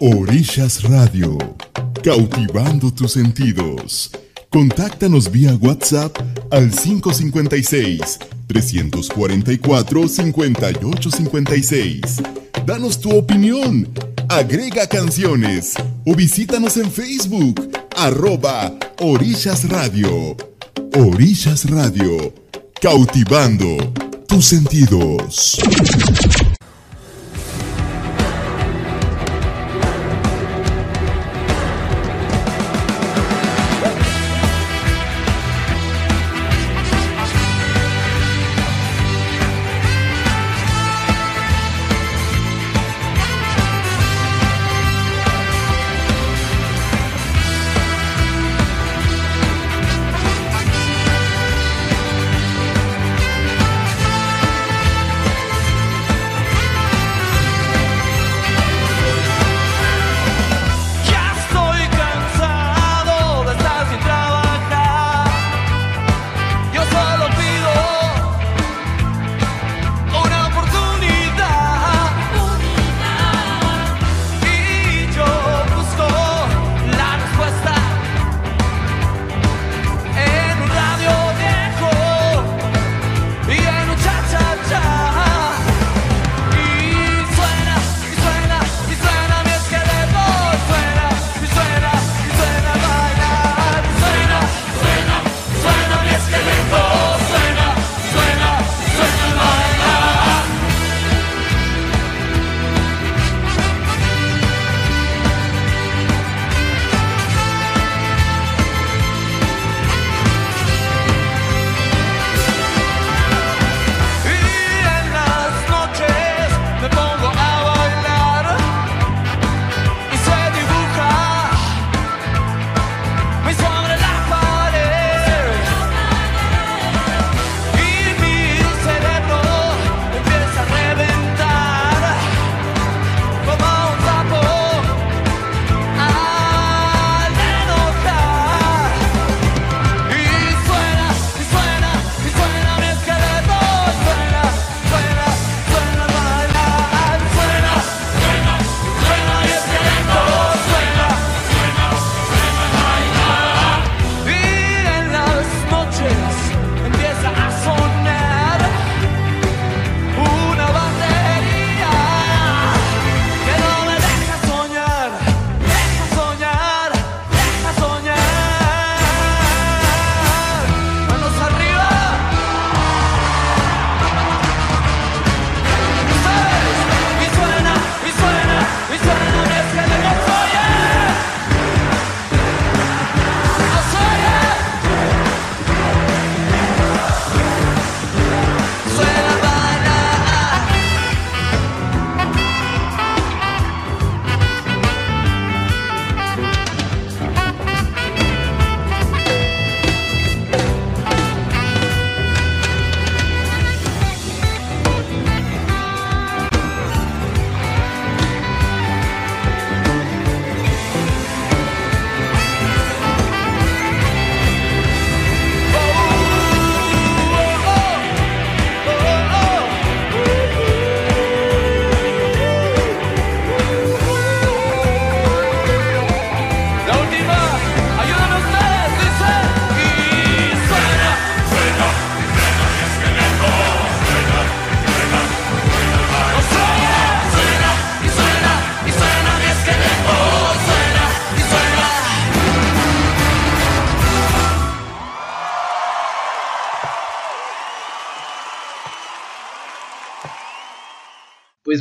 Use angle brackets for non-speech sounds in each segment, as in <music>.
Orillas Radio, cautivando tus sentidos. Contáctanos vía WhatsApp al 556 344 5856. Danos tu opinión, agrega canciones o visítanos en Facebook, arroba Orillas Radio. Orillas Radio, cautivando tus sentidos.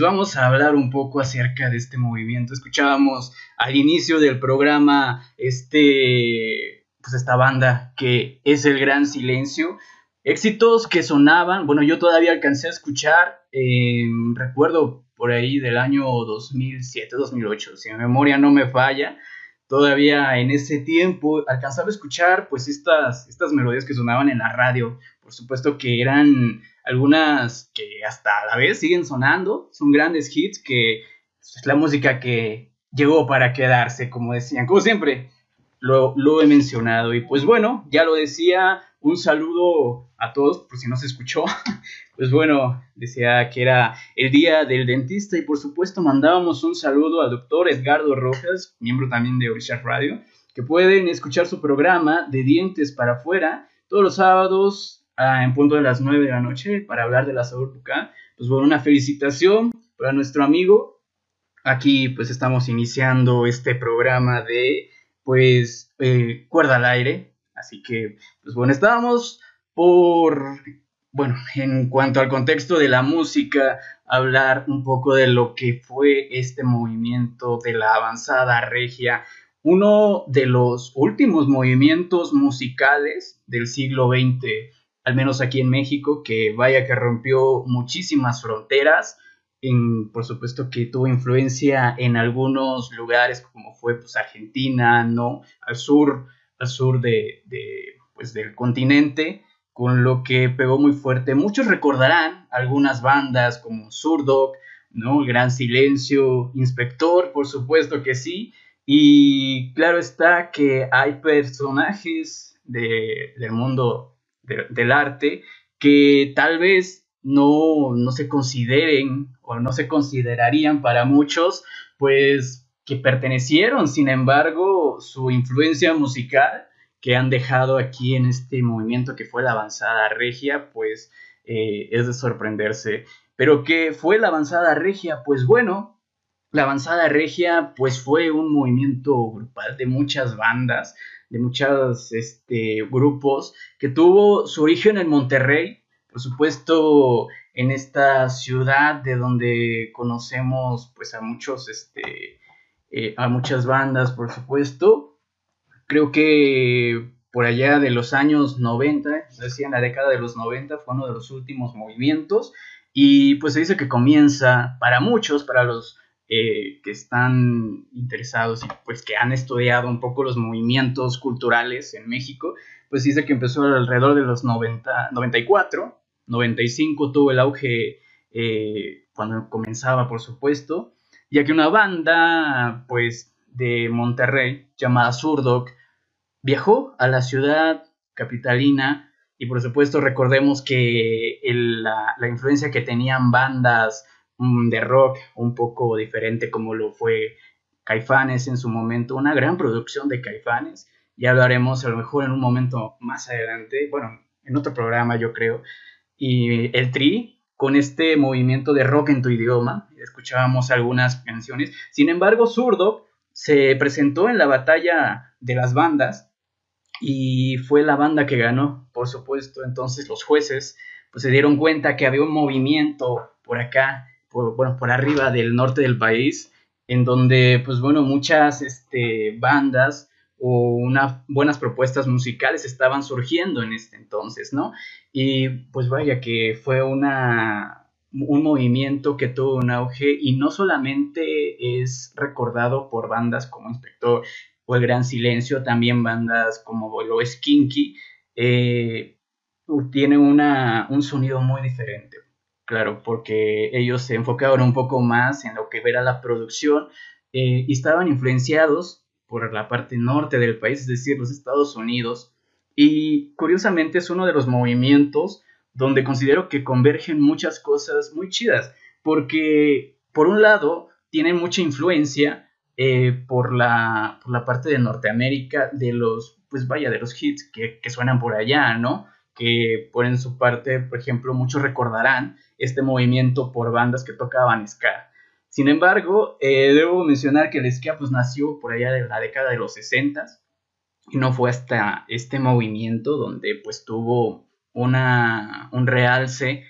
Vamos a hablar un poco acerca de este movimiento. Escuchábamos al inicio del programa este, pues esta banda que es el Gran Silencio. Éxitos que sonaban, bueno, yo todavía alcancé a escuchar, em, recuerdo por ahí del año 2007-2008, si mi memoria no me falla, todavía en ese tiempo alcanzaba a escuchar pues estas, estas melodías que sonaban en la radio, por supuesto que eran algunas que hasta la vez siguen sonando, son grandes hits que es la música que llegó para quedarse, como decían, como siempre. lo, lo he mencionado. Y pues bueno, ya lo decía, un saludo a todos, por si no se escuchó. <laughs> Pues bueno, decía que era el día del dentista y por supuesto mandábamos un saludo al doctor Edgardo Rojas, miembro también de Orisha Radio, que pueden escuchar su programa de dientes para afuera todos los sábados en punto de las 9 de la noche para hablar de la salud bucal. Pues bueno, una felicitación para nuestro amigo. Aquí pues estamos iniciando este programa de pues eh, cuerda al aire. Así que pues bueno, estábamos por bueno, en cuanto al contexto de la música, hablar un poco de lo que fue este movimiento de la avanzada regia, uno de los últimos movimientos musicales del siglo XX, al menos aquí en México, que vaya que rompió muchísimas fronteras, por supuesto que tuvo influencia en algunos lugares como fue pues, Argentina, ¿no? Al sur, al sur de, pues, del continente con lo que pegó muy fuerte. Muchos recordarán algunas bandas como Surdoc, ¿no? Gran Silencio, Inspector, por supuesto que sí. Y claro está que hay personajes del mundo del arte que tal vez no, no se consideren o no se considerarían para muchos, pues que pertenecieron, sin embargo, su influencia musical que han dejado aquí en este movimiento que fue la avanzada regia, pues eh, es de sorprenderse. Pero ¿qué fue la avanzada regia? Pues bueno, la avanzada regia pues fue un movimiento grupal de muchas bandas, de muchos este, grupos, que tuvo su origen en Monterrey, por supuesto en esta ciudad de donde conocemos pues a muchos, este, eh, a muchas bandas, por supuesto, creo que por allá de los años 90, decía en la década de los 90, fue uno de los últimos movimientos. Y pues se dice que comienza para muchos, para los eh, que están interesados y pues que han estudiado un poco los movimientos culturales en México, pues dice que empezó alrededor de los 90, 94, 95 tuvo el auge eh, cuando comenzaba, por supuesto, ya que una banda, pues de Monterrey, llamada Surdoc, viajó a la ciudad capitalina y por supuesto recordemos que la, influencia que tenían bandas de rock un poco diferente como lo fue Caifanes en su momento, una gran producción de Caifanes, ya hablaremos a lo mejor en un momento más adelante, bueno, en otro programa yo creo, y el Tri con este movimiento de rock en tu idioma, escuchábamos algunas canciones, sin embargo Zurdo se presentó en la batalla de las bandas y fue la banda que ganó, por supuesto. Entonces los jueces pues, se dieron cuenta que había un movimiento por acá, por, bueno, por arriba del norte del país, en donde pues bueno, muchas este, bandas o unas buenas propuestas musicales estaban surgiendo en este entonces, ¿no? Y pues vaya que fue una un movimiento que tuvo un auge y no solamente es recordado por bandas como Inspector o El Gran Silencio, también bandas como lo es Kinky, eh, tienen una, un sonido muy diferente, claro, porque ellos se enfocaban un poco más en lo que era la producción eh, y estaban influenciados por la parte norte del país, es decir, los Estados Unidos, y curiosamente es uno de los movimientos donde considero que convergen muchas cosas muy chidas, porque por un lado tienen mucha influencia eh, por, la, por, la, parte de Norteamérica, de los, pues vaya, de los hits que, que suenan por allá, ¿no? Que ponen su parte, por ejemplo, muchos recordarán este movimiento por bandas que tocaban ska. Sin embargo, eh, debo mencionar que el ska pues nació por allá de la década de los 60 y no fue hasta este movimiento donde pues tuvo una, un realce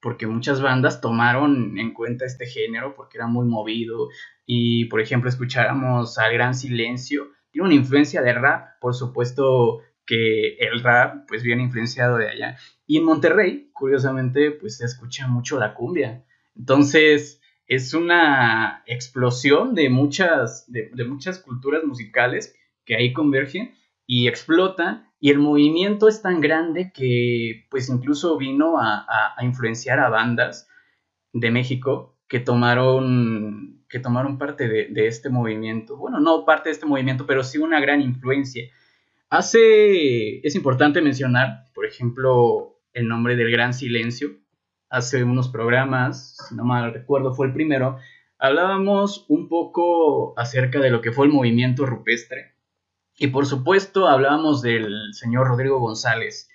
porque muchas bandas tomaron en cuenta este género porque era muy movido y por ejemplo escucháramos al Gran Silencio, tiene una influencia de rap, por supuesto que el rap pues viene influenciado de allá y en Monterrey curiosamente pues se escucha mucho la cumbia, entonces es una explosión de muchas, de, muchas culturas musicales que ahí convergen y explotan y el movimiento es tan grande que pues incluso vino a, influenciar a bandas de México que tomaron que tomaron parte de, este movimiento. Bueno, no parte de este movimiento, pero sí una gran influencia. Hace, es importante mencionar, por ejemplo, el nombre del Gran Silencio. Hace unos programas, si no mal recuerdo, fue el primero, hablábamos un poco acerca de lo que fue el movimiento rupestre. Y por supuesto hablábamos del señor Rodrigo González.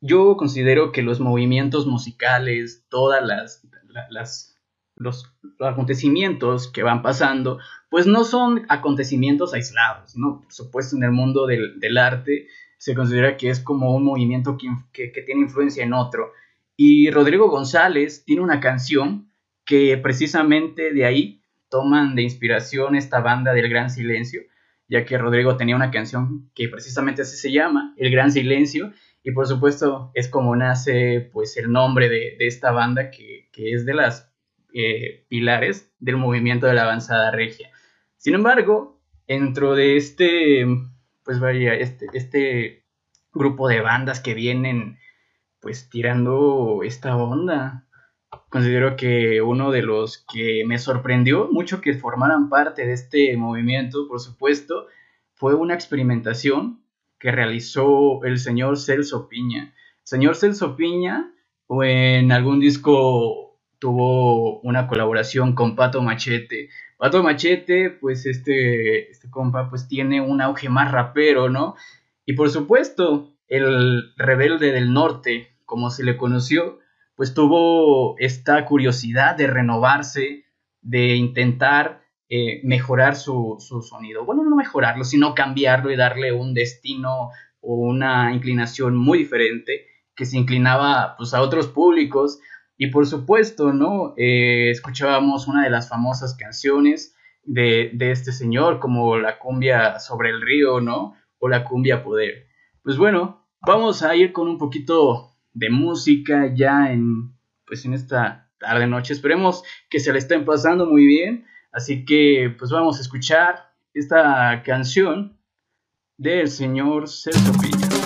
Yo considero que los movimientos musicales, todas las, las los, acontecimientos que van pasando, pues no son acontecimientos aislados, ¿no? Por supuesto, en el mundo del, arte se considera que es como un movimiento que, que, tiene influencia en otro. Y Rodrigo González tiene una canción que precisamente de ahí toman de inspiración esta banda del Gran Silencio, ya que Rodrigo tenía una canción que precisamente así se llama, El Gran Silencio, y por supuesto es como nace pues el nombre de, de esta banda que, que, es de las eh, pilares del movimiento de la avanzada regia. Sin embargo, dentro de este, pues vaya, este, este grupo de bandas que vienen pues tirando esta onda, considero que uno de los que me sorprendió mucho que formaran parte de este movimiento, por supuesto, fue una experimentación que realizó el señor Celso Piña. señor Celso Piña, o en algún disco tuvo una colaboración con Pato Machete. Pato Machete, pues este, este compa, pues tiene un auge más rapero, ¿no? Y por supuesto, el rebelde del norte, como se le conoció, pues tuvo esta curiosidad de renovarse, de intentar eh, mejorar su, su, sonido. Bueno, no mejorarlo, sino cambiarlo y darle un destino o una inclinación muy diferente que se inclinaba pues, a otros públicos, y por supuesto, ¿no? Eh, escuchábamos una de las famosas canciones de, este señor, como la cumbia sobre el río, ¿no? O la cumbia poder. Pues bueno, vamos a ir con un poquito de música ya en, pues en esta tarde noche. Esperemos que se le estén pasando muy bien. Así que, pues vamos a escuchar esta canción del señor Celso.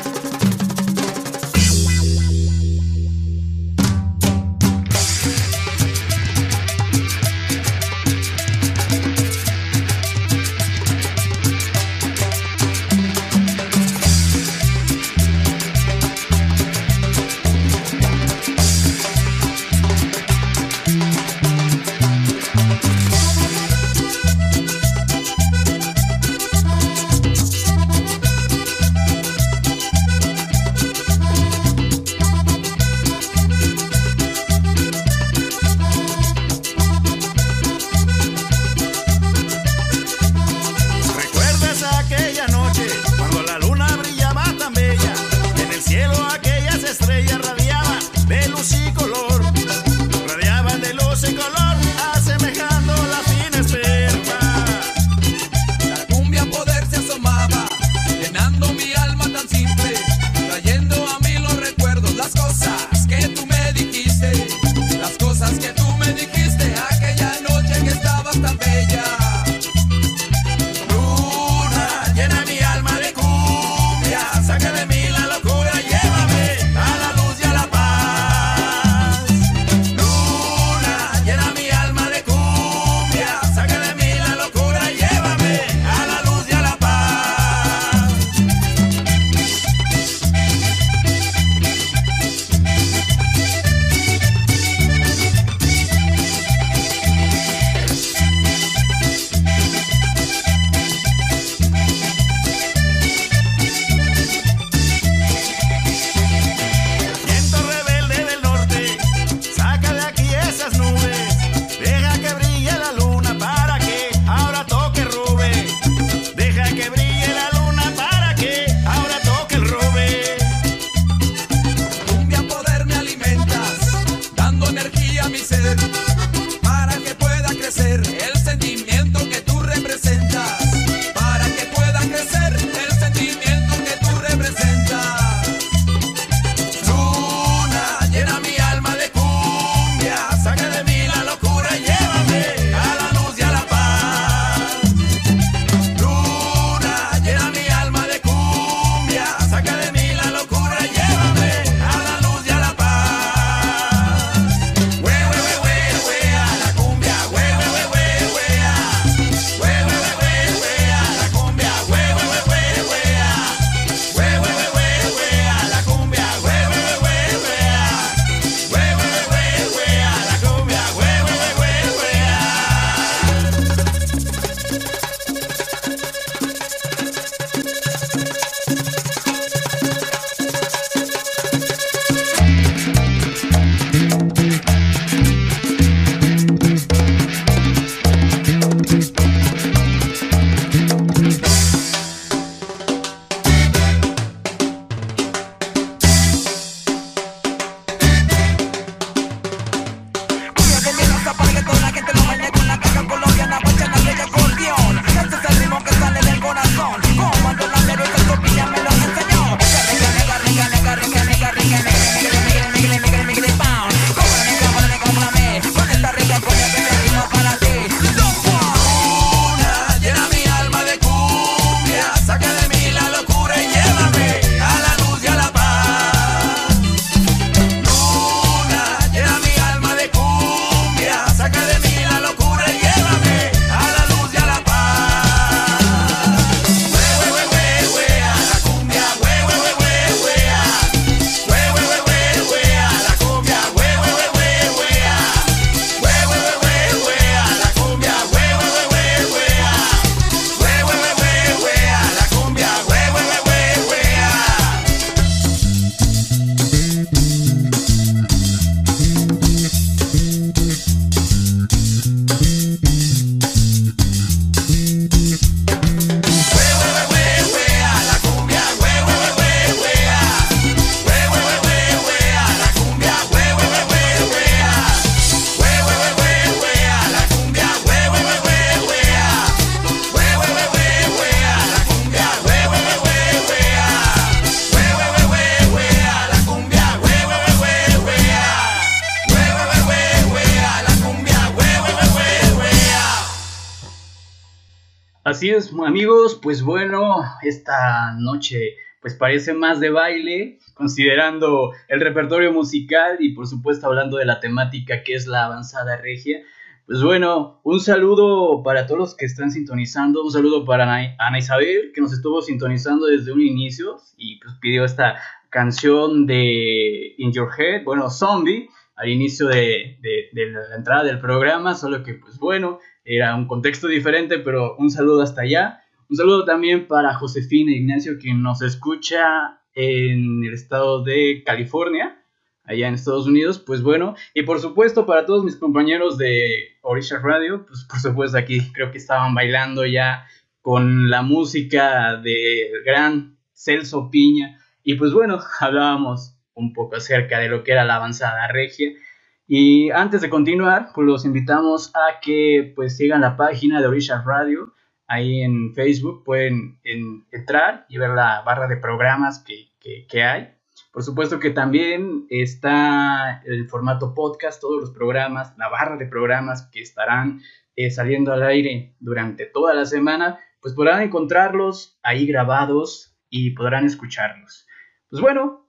Así es, amigos, pues bueno, esta noche pues parece más de baile, considerando el repertorio musical y por supuesto hablando de la temática que es la avanzada regia. Pues bueno, un saludo para todos los que están sintonizando, un saludo para Ana Isabel, que nos estuvo sintonizando desde un inicio y pues pidió esta canción de In Your Head, bueno, Zombie, al inicio de, de la entrada del programa, solo que pues bueno, era un contexto diferente, pero un saludo hasta allá. Un saludo también para Josefina Ignacio, que nos escucha en el estado de California allá en Estados Unidos, pues bueno, y por supuesto para todos mis compañeros de Orisha Radio, pues por supuesto aquí creo que estaban bailando ya con la música del gran Celso Piña, y pues bueno, <laughs> hablábamos un poco acerca de lo que era la avanzada regia, y antes de continuar, pues los invitamos a que pues sigan la página de Orisha Radio, ahí en Facebook pueden entrar y ver la barra de programas que, que hay por supuesto que también está el formato podcast, todos los programas, la barra de programas que estarán eh, saliendo al aire durante toda la semana, pues podrán encontrarlos ahí grabados y podrán escucharlos. Pues bueno,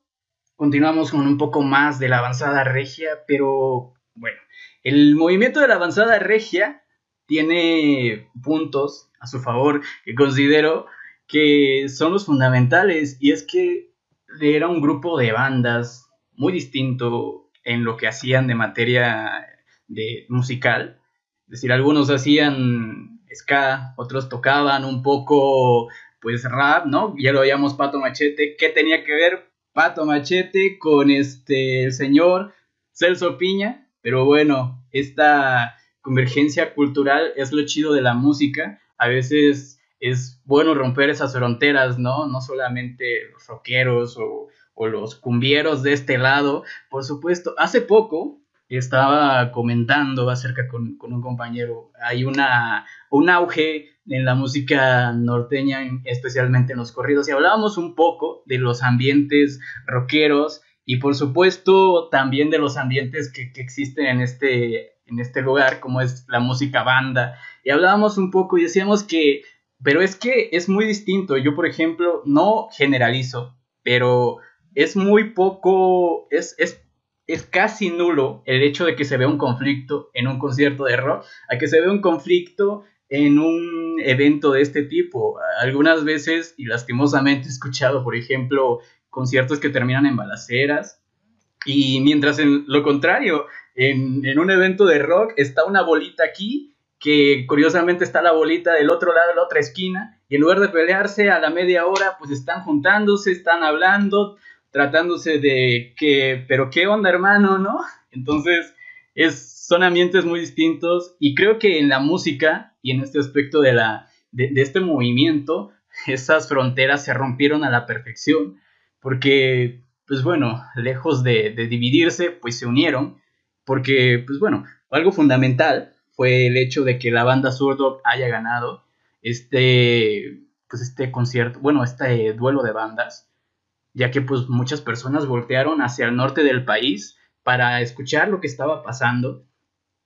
continuamos con un poco más de la avanzada regia, pero bueno, el movimiento de la avanzada regia tiene puntos a su favor que considero que son los fundamentales y es que era un grupo de bandas muy distinto en lo que hacían de materia de musical. Es decir, algunos hacían ska, otros tocaban un poco pues rap, ¿no? Ya lo veíamos Pato Machete. ¿Qué tenía que ver Pato Machete con este el señor Celso Piña? Pero bueno, esta convergencia cultural es lo chido de la música. A veces es bueno romper esas fronteras, ¿no? No solamente los rockeros o, los cumbieros de este lado. Por supuesto, hace poco estaba comentando acerca con, un compañero, hay una, un auge en la música norteña, especialmente en los corridos, y hablábamos un poco de los ambientes rockeros y por supuesto también de los ambientes que, que existen en este, en este lugar, como es la música banda. Y hablábamos un poco y decíamos que pero es que es muy distinto. Yo, por ejemplo, no generalizo, pero es muy poco, es, es, es casi nulo el hecho de que se vea un conflicto en un concierto de rock, a que se vea un conflicto en un evento de este tipo. Algunas veces, y lastimosamente he escuchado, por ejemplo, conciertos que terminan en balaceras, y mientras en lo contrario, en, en un evento de rock está una bolita aquí que curiosamente está la bolita del otro lado de la otra esquina, y en lugar de pelearse a la media hora, pues están juntándose, están hablando, tratándose de que, pero qué onda hermano, ¿no? Entonces, es, son ambientes muy distintos y creo que en la música y en este aspecto de, la, de, este movimiento, esas fronteras se rompieron a la perfección, porque, pues bueno, lejos de, dividirse, pues se unieron, porque, pues bueno, algo fundamental fue el hecho de que la banda Zurdo haya ganado este, pues este concierto, bueno, este duelo de bandas, ya que pues muchas personas voltearon hacia el norte del país para escuchar lo que estaba pasando.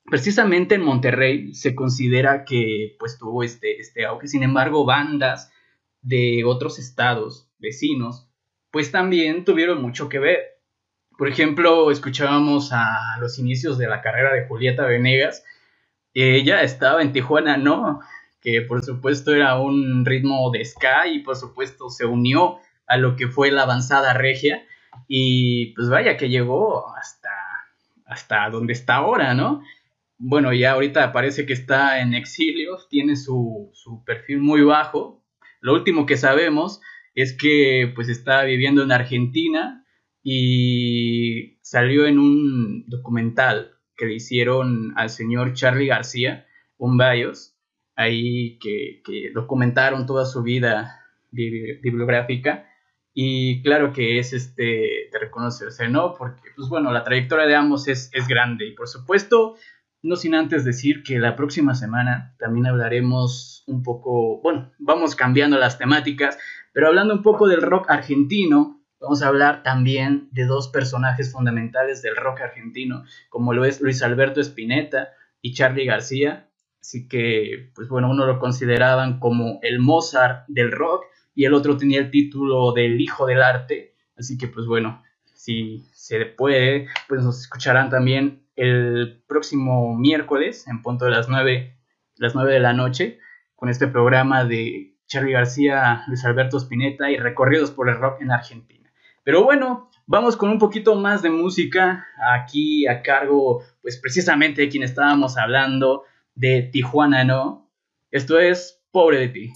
Precisamente en Monterrey se considera que pues tuvo este, este auge, sin embargo bandas de otros estados vecinos pues también tuvieron mucho que ver. Por ejemplo, escuchábamos a los inicios de la carrera de Julieta Venegas, ella estaba en Tijuana, ¿no? Que por supuesto era un ritmo de ska y por supuesto se unió a lo que fue la avanzada regia y pues vaya que llegó hasta, hasta donde está ahora, ¿no? Bueno, ya ahorita parece que está en exilio, tiene su, su perfil muy bajo. Lo último que sabemos es que pues está viviendo en Argentina y salió en un documental que le hicieron al señor Charlie García, un Bayos, ahí que, documentaron toda su vida bibliográfica. Y claro que es este de reconocerse, ¿no? Porque, pues bueno, la trayectoria de ambos es, es grande. Y por supuesto, no sin antes decir que la próxima semana también hablaremos un poco, bueno, vamos cambiando las temáticas, pero hablando un poco del rock argentino, Vamos a hablar también de dos personajes fundamentales del rock argentino, como lo es Luis Alberto Spinetta y Charlie García. Así que, pues bueno, uno lo consideraban como el Mozart del rock y el otro tenía el título del hijo del arte. Así que, pues bueno, si se puede, pues nos escucharán también el próximo miércoles en punto de las 9, las 9 de la noche con este programa de Charlie García, Luis Alberto Spinetta y recorridos por el rock en Argentina. Pero bueno, vamos con un poquito más de música aquí a cargo, pues precisamente de quien estábamos hablando, de Tijuana, ¿no? Esto es Pobre de ti.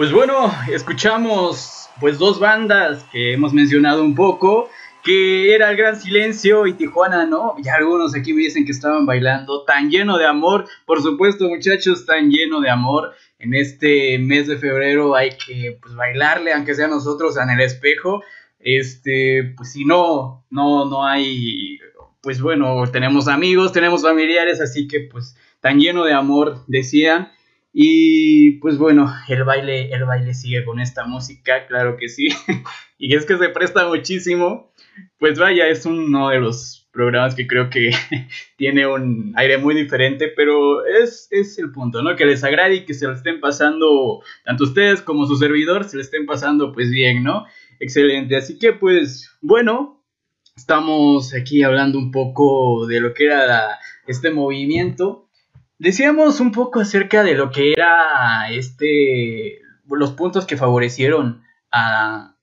Pues bueno, escuchamos pues dos bandas que hemos mencionado un poco, que era el Gran Silencio y Tijuana, ¿no? Ya algunos aquí me dicen que estaban bailando tan lleno de amor, por supuesto muchachos, tan lleno de amor. En este mes de febrero hay que pues bailarle, aunque sea nosotros en el espejo. Este, pues si no, no, no hay, pues bueno, tenemos amigos, tenemos familiares, así que pues tan lleno de amor, decían. Y pues bueno, el baile, el baile sigue con esta música, claro que sí. <laughs> y es que se presta muchísimo. Pues vaya, es uno de los programas que creo que <laughs> tiene un aire muy diferente, pero es, es el punto, ¿no? Que les agrade y que se lo estén pasando, tanto ustedes como su servidor, se lo estén pasando pues bien, ¿no? Excelente. Así que pues bueno, estamos aquí hablando un poco de lo que era este movimiento. Decíamos un poco acerca de lo que era este los puntos que favorecieron a,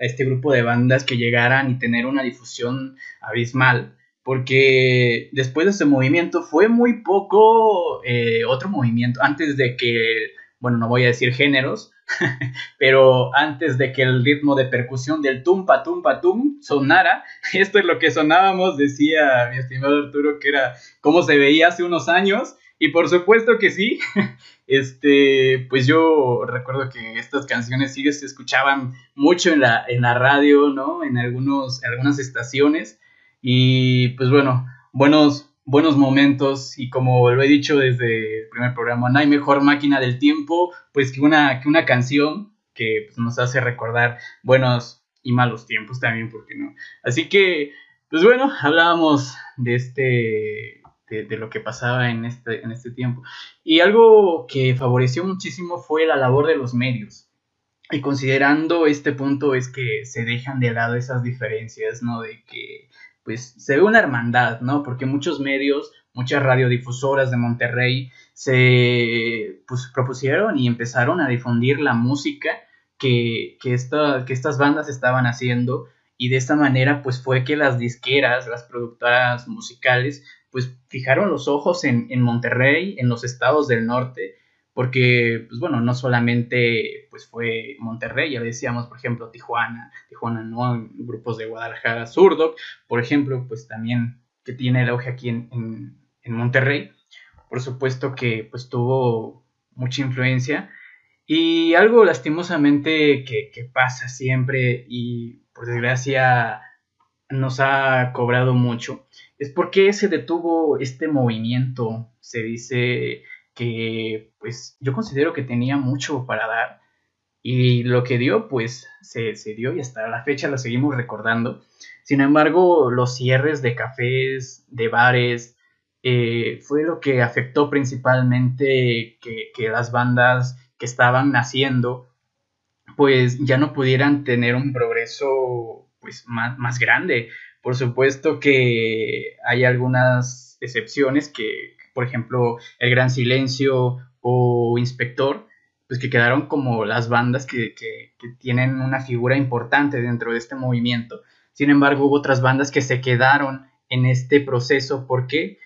este grupo de bandas que llegaran y tener una difusión abismal. Porque después de ese movimiento fue muy poco eh, otro movimiento. Antes de que, bueno, no voy a decir géneros, <laughs> pero antes de que el ritmo de percusión del tumpa tumpa tum sonara, <laughs> esto es lo que sonábamos, decía mi estimado Arturo, que era cómo se veía hace unos años. Y por supuesto que sí. <laughs> Este, pues yo recuerdo que estas canciones sí se escuchaban mucho en la, en la radio, ¿no? En algunos, algunas estaciones. Y pues bueno, buenos, buenos momentos. Y como lo he dicho desde el primer programa, no hay mejor máquina del tiempo, pues que una, que una canción que pues, nos hace recordar buenos y malos tiempos también, ¿por qué no? Así que, pues bueno, hablábamos de este de, lo que pasaba en este, en este tiempo. Y algo que favoreció muchísimo fue la labor de los medios. Y considerando este punto es que se dejan de lado esas diferencias, ¿no? De que pues se ve una hermandad, ¿no? Porque muchos medios, muchas radiodifusoras de Monterrey se pues, propusieron y empezaron a difundir la música que, que, esta, que estas bandas estaban haciendo y de esta manera pues fue que las disqueras, las productoras musicales pues fijaron los ojos en, en, Monterrey, en los estados del norte, porque, pues bueno, no solamente pues fue Monterrey, ya decíamos, por ejemplo, Tijuana, Tijuana, ¿no? Grupos de Guadalajara, Surdoc, por ejemplo, pues también que tiene el auge aquí en, en, en Monterrey, por supuesto que pues tuvo mucha influencia, y algo lastimosamente que, que pasa siempre y por desgracia nos ha cobrado mucho, es porque se detuvo este movimiento. Se dice que, pues, yo considero que tenía mucho para dar y lo que dio, pues, se, se dio y hasta la fecha lo seguimos recordando. Sin embargo, los cierres de cafés, de bares, eh, fue lo que afectó principalmente que, que las bandas que estaban naciendo, pues, ya no pudieran tener un progreso, pues, más, más grande por supuesto que hay algunas excepciones que, por ejemplo, El Gran Silencio o Inspector, pues que quedaron como las bandas que, que, que, tienen una figura importante dentro de este movimiento. Sin embargo, hubo otras bandas que se quedaron en este proceso porque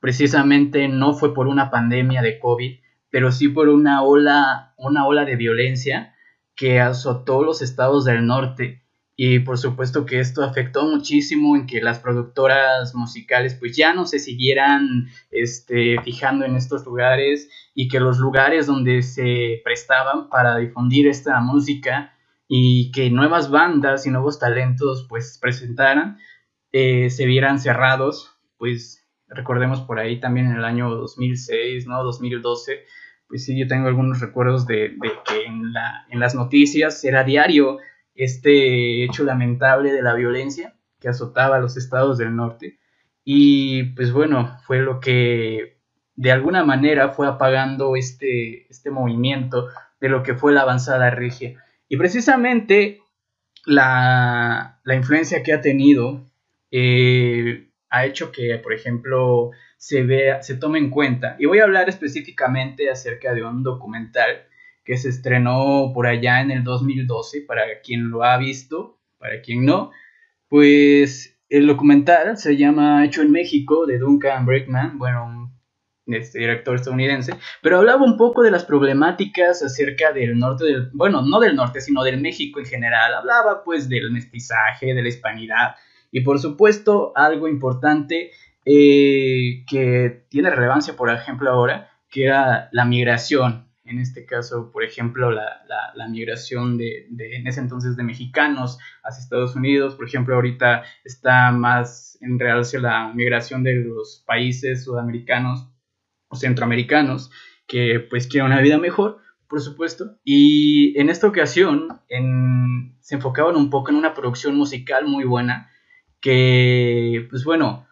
precisamente no fue por una pandemia de COVID, pero sí por una ola, una ola de violencia que azotó los estados del norte y por supuesto que esto afectó muchísimo en que las productoras musicales pues ya no se siguieran este, fijando en estos lugares y que los lugares donde se prestaban para difundir esta música y que nuevas bandas y nuevos talentos pues presentaran eh, se vieran cerrados, pues recordemos por ahí también en el año 2006, ¿no? 2012, pues sí, yo tengo algunos recuerdos de, que en, la, en las noticias era diario este hecho lamentable de la violencia que azotaba a los estados del norte. Y pues bueno, fue lo que de alguna manera fue apagando este, este movimiento de lo que fue la avanzada regia. Y precisamente la, influencia que ha tenido eh, ha hecho que, por ejemplo, se, vea, se tome en cuenta. Y voy a hablar específicamente acerca de un documental que se estrenó por allá en el 2012, para quien lo ha visto, para quien no, pues el documental se llama Hecho en México de Duncan Brickman, bueno, este director estadounidense, pero hablaba un poco de las problemáticas acerca del norte del, bueno, no del norte, sino del México en general. Hablaba pues del mestizaje, de la hispanidad y por supuesto algo importante eh, que tiene relevancia, por ejemplo, ahora, que era la migración. En este caso, por ejemplo, la, la, migración de, de, en ese entonces, de mexicanos hacia Estados Unidos. Por ejemplo, ahorita está más en realce la migración de los países sudamericanos centroamericanos que pues quieren una vida mejor, por supuesto. Y en esta ocasión se enfocaban un poco en una producción musical muy buena que, pues bueno,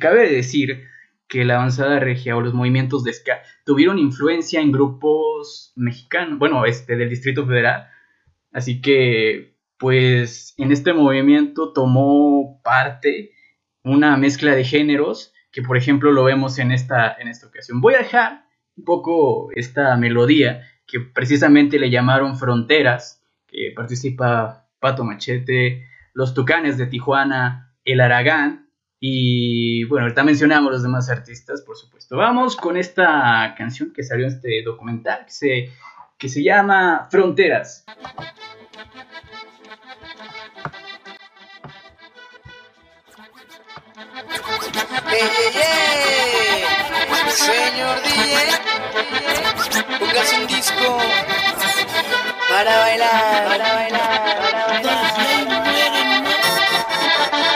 cabe decir que la avanzada regia o los movimientos de ska tuvieron influencia en grupos mexicanos, bueno, este del Distrito Federal. Así que, pues, en este movimiento tomó parte una mezcla de géneros que por ejemplo lo vemos en esta, en esta ocasión. Voy a dejar un poco esta melodía que precisamente le llamaron Fronteras, que participa Pato Machete, Los Tucanes de Tijuana, El Aragán y bueno, ahorita mencionamos los demás artistas, por supuesto. Vamos con esta canción que salió en este documental que se, que se llama Fronteras. Señor DJ, póngase un disco para bailar, para bailar, para bailar.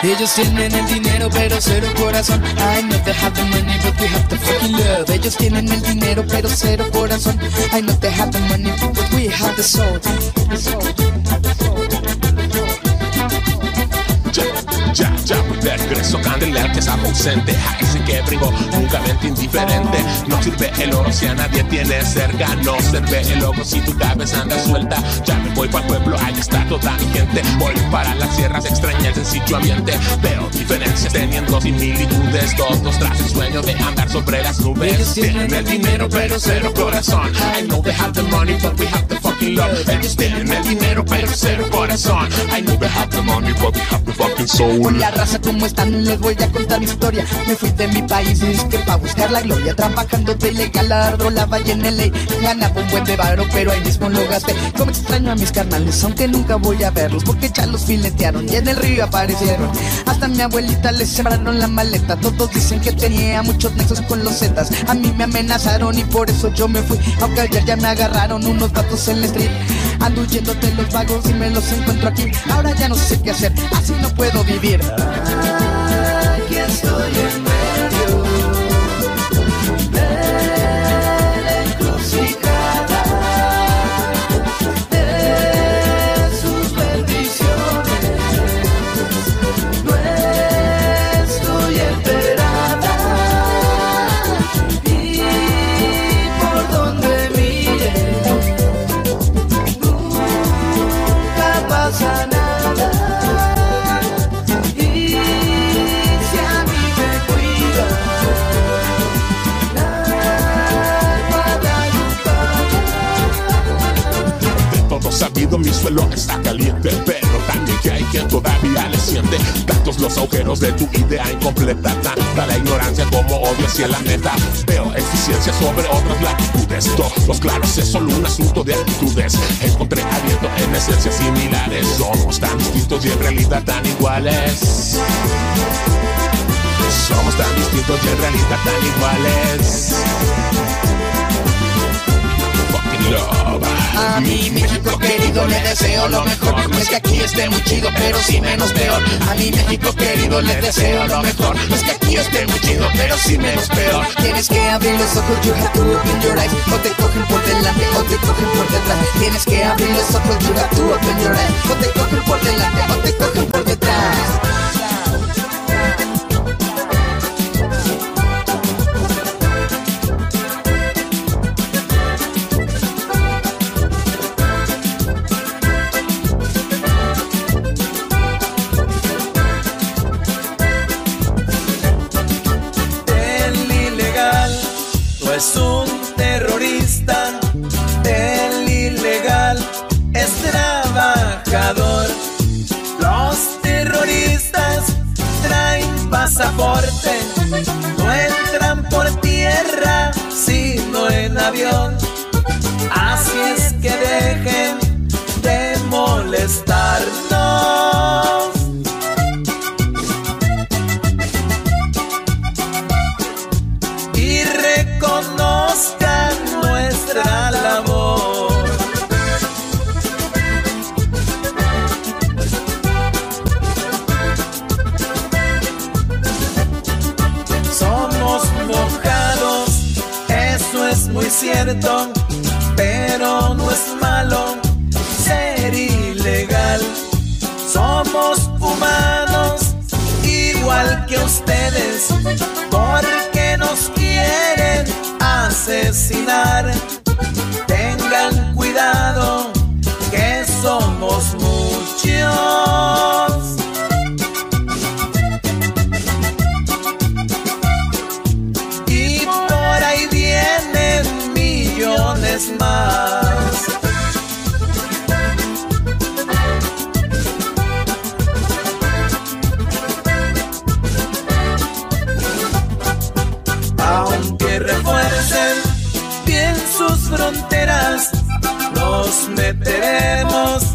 Ellos tienen el dinero pero cero corazón. I know they have the money but we have the fucking love. Ellos tienen el dinero pero cero corazón. I know they have the money but we have the soul, the soul. Ausente. Ese que brigo, nunca mente indiferente. No sirve el oro si a nadie tiene cerca. No sirve el oro si tu cabeza anda suelta. Ya me voy para el pueblo, ahí está toda mi gente. Voy para las sierras extrañas del sitio ambiente. Veo diferencias teniendo similitudes. Todos tras el sueño de andar sobre las nubes. Tienen el dinero pero cero corazón. I know they have the money but we have the fucking love. Ellos tienen el dinero pero cero corazón. I know they have the money but we have the fucking soul. La raza, ¿cómo están? Les voy a contar mi Me fui de mi país es que pa' buscar la gloria. Trabajando de ilegal, la valle en LA. Ganaba un buen de varo, pero ahí mismo lo gasté. Como extraño a mis carnales, aunque nunca voy a verlos. Porque ya los filetearon y en el río aparecieron. Hasta mi abuelita les sembraron la maleta. Todos dicen que tenía muchos nexos con los zetas. A mí me amenazaron y por eso yo me fui. Aunque ayer ya me agarraron unos datos en la street. Ando huyendo los vagos y me los encuentro aquí. Ahora ya no sé qué hacer, así no puedo vivir. Aquí los agujeros de tu idea incompleta, tanta la ignorancia como odio hacia la neta. Veo eficiencia sobre otras latitudes, todos claros es solo un asunto de actitudes. Encontré aliento en esencias similares, somos tan distintos y en realidad tan iguales. Somos tan distintos y en realidad tan iguales. A mi México querido le deseo lo mejor. No es que aquí esté muy chido, pero sí menos peor. A mi México querido le deseo lo mejor. No es que aquí esté muy chido, pero sí menos peor. Tienes que abrir los ojos, you have to open your eyes. O te cogen por delante o te cogen por detrás. Tienes que abrir los ojos, you have to open your eyes. O te cogen por delante o te cogen por detrás. Que ustedes, porque nos quieren asesinar. Tengan cuidado, que somos muchos. Nos meteremos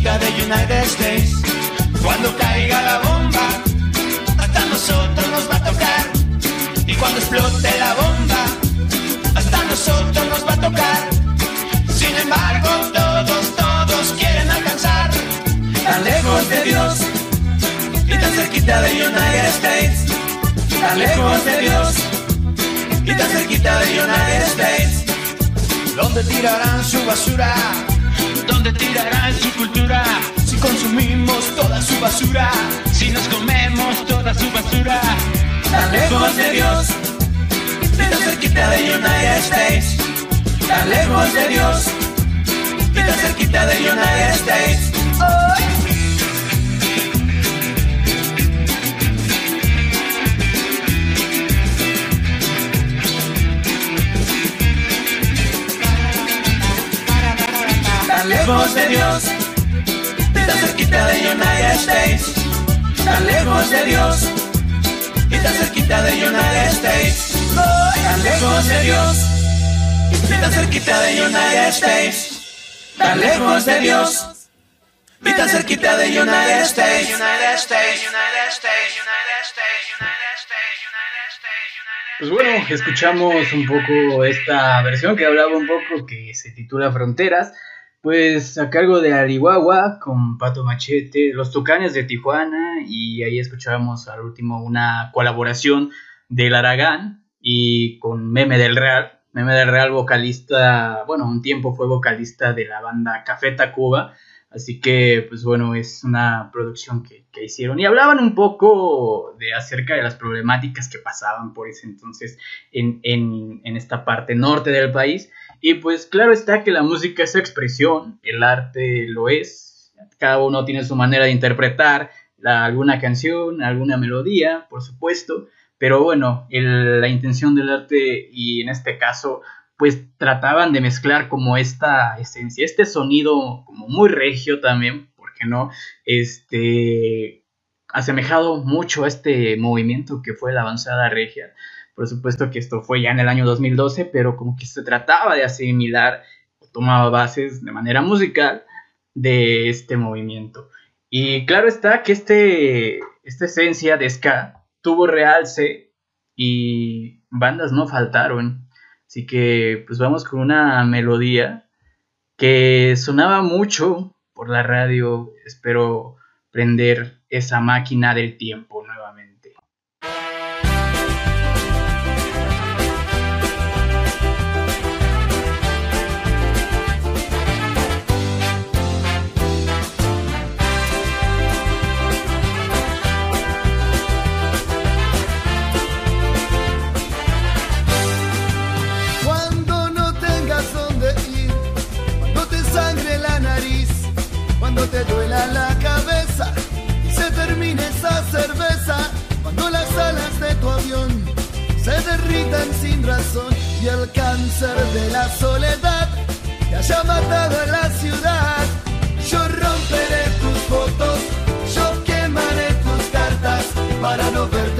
United States. Cuando caiga la bomba, hasta nosotros nos va a tocar. Y cuando explote la bomba, hasta nosotros nos va a tocar. Sin embargo, todos, todos quieren alcanzar. Tan lejos de Dios y tan cerquita de United States. Tan lejos de Dios y tan cerquita de United States. Donde tirarán su basura ¿Dónde tirarán su cultura? Si consumimos toda su basura, si nos comemos toda su basura, tan lejos de Dios, y tan cerquita de United States, tan lejos de Dios, y tan cerquita de United States. Lejos de Dios, tan cerquita de United States, tan lejos de Dios, y tan cerquita de United States, tan lejos de Dios, y tan cerquita de United States, tan lejos de Dios, y tan cerquita de United States, United States, United States, United States, United States, United States. Pues bueno, escuchamos un poco esta versión que hablaba un poco que se titula Fronteras. Pues a cargo de Arihuahua con Pato Machete, Los Tucanes de Tijuana y ahí escuchábamos al último una colaboración del Aragán y con Meme del Real. Meme del Real, vocalista, bueno, un tiempo fue vocalista de la banda Café Tacuba. Así que, pues bueno, es una producción que, hicieron. Y hablaban un poco de acerca de las problemáticas que pasaban por ese entonces en, en esta parte norte del país. Y pues claro está que la música es expresión, el arte lo es. Cada uno tiene su manera de interpretar alguna canción, alguna melodía, por supuesto. Pero bueno, la intención del arte y en este caso pues trataban de mezclar como esta esencia, este sonido como muy regio también, ¿por qué no? Este, asemejado mucho a este movimiento que fue la avanzada regia. Por supuesto que esto fue ya en el año 2012, pero como que se trataba de asimilar tomaba bases de manera musical de este movimiento. Y claro está que este, esta esencia de ska tuvo realce y bandas no faltaron. Así que pues vamos con una melodía que sonaba mucho por la radio. Espero prender esa máquina del tiempo se derritan sin razón y el cáncer de la soledad te haya matado en la ciudad. Yo romperé tus fotos, yo quemaré tus cartas para no verte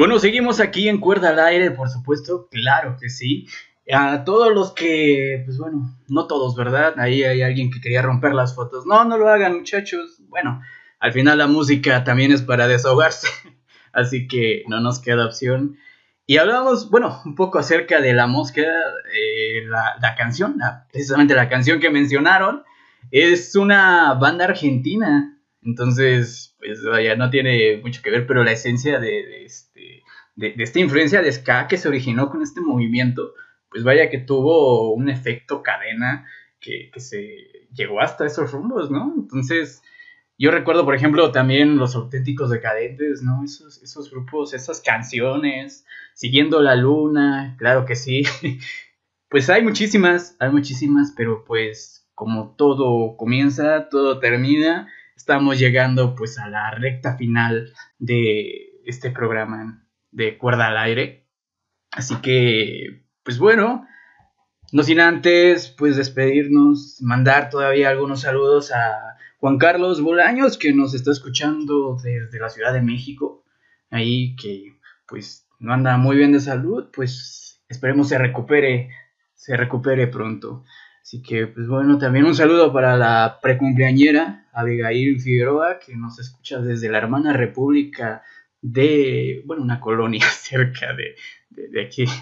bueno, seguimos aquí en Cuerda al Aire, por supuesto, claro que sí. A todos los que, pues bueno, no todos, ¿verdad? Ahí hay alguien que quería romper las fotos. No, no lo hagan, muchachos. Bueno, al final la música también es para desahogarse, <laughs> así que no nos queda opción. Y hablamos, bueno, un poco acerca de la mosca, eh, la, canción, precisamente la canción que mencionaron, es una banda argentina, entonces, pues vaya, no tiene mucho que ver, pero la esencia de, de de, esta influencia de ska que se originó con este movimiento, pues vaya que tuvo un efecto cadena que, que se llegó hasta esos rumbos, ¿no? Entonces, yo recuerdo, por ejemplo, también los auténticos decadentes, ¿no? Esos, esos grupos, esas canciones, Siguiendo la Luna, claro que sí. <laughs> Pues hay muchísimas, hay muchísimas, pero pues como todo comienza, todo termina, estamos llegando pues a la recta final de este programa de Cuerda al Aire. Así que, pues bueno, no sin antes pues despedirnos, mandar todavía algunos saludos a Juan Carlos Bolaños que nos está escuchando desde la Ciudad de México, ahí que pues no anda muy bien de salud, pues esperemos se recupere, se recupere pronto. Así que, pues bueno, también un saludo para la precumpleañera Abigail Figueroa, que nos escucha desde la hermana república de, bueno, una colonia <laughs> cerca de, de, aquí. <laughs>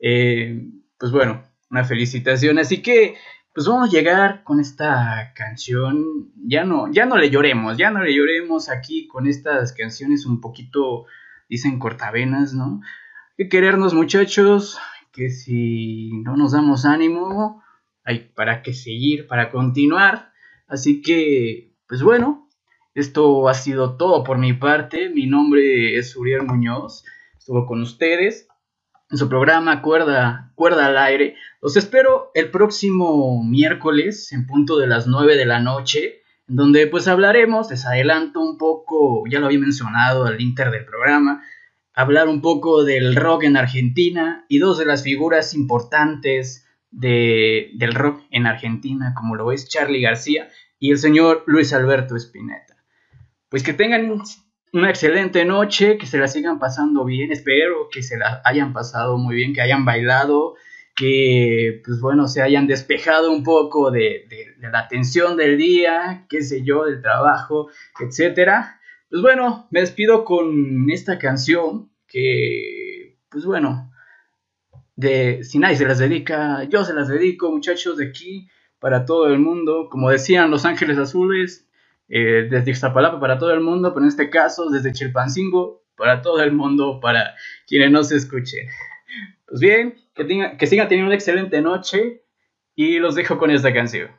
Eh, pues bueno, una felicitación. Así que, pues vamos a llegar con esta canción. Ya no, ya no le lloremos, ya no le lloremos aquí con estas canciones un poquito, dicen cortavenas, ¿no? Que querernos muchachos, que si no nos damos ánimo, hay para qué seguir, para continuar. Así que, pues bueno, esto ha sido todo por mi parte. Mi nombre es Uriel Muñoz. Estuvo con ustedes en su programa Cuerda, Cuerda al Aire. Los espero el próximo miércoles en punto de las 9 de la noche, donde pues hablaremos, les adelanto un poco, ya lo había mencionado al inter del programa, hablar un poco del rock en Argentina y dos de las figuras importantes de, del rock en Argentina, como lo es Charlie García y el señor Luis Alberto Spinetta. Pues que tengan una excelente noche, que se la sigan pasando bien, espero que se la hayan pasado muy bien, que hayan bailado, que pues bueno, se hayan despejado un poco de, de, la atención del día, qué sé yo, del trabajo, etcétera. Pues bueno, me despido con esta canción que, pues bueno, de si nadie se las dedica, yo se las dedico, muchachos de aquí, para todo el mundo. Como decían Los Ángeles Azules, eh, desde Ixtapalapa para todo el mundo, pero en este caso desde Chilpancingo para todo el mundo, para quienes no se escuchen. Pues bien, que, tenga, que sigan teniendo una excelente noche y los dejo con esta canción.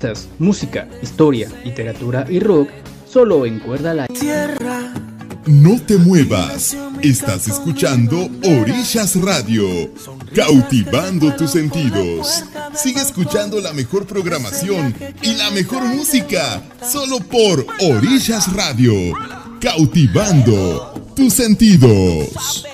Artistas, música, historia, literatura y rock solo en Cuerda la No te muevas. Estás escuchando Orillas Radio. Cautivando tus sentidos. Sigue escuchando la mejor programación y la mejor música. Solo por Orillas Radio. Cautivando tus sentidos.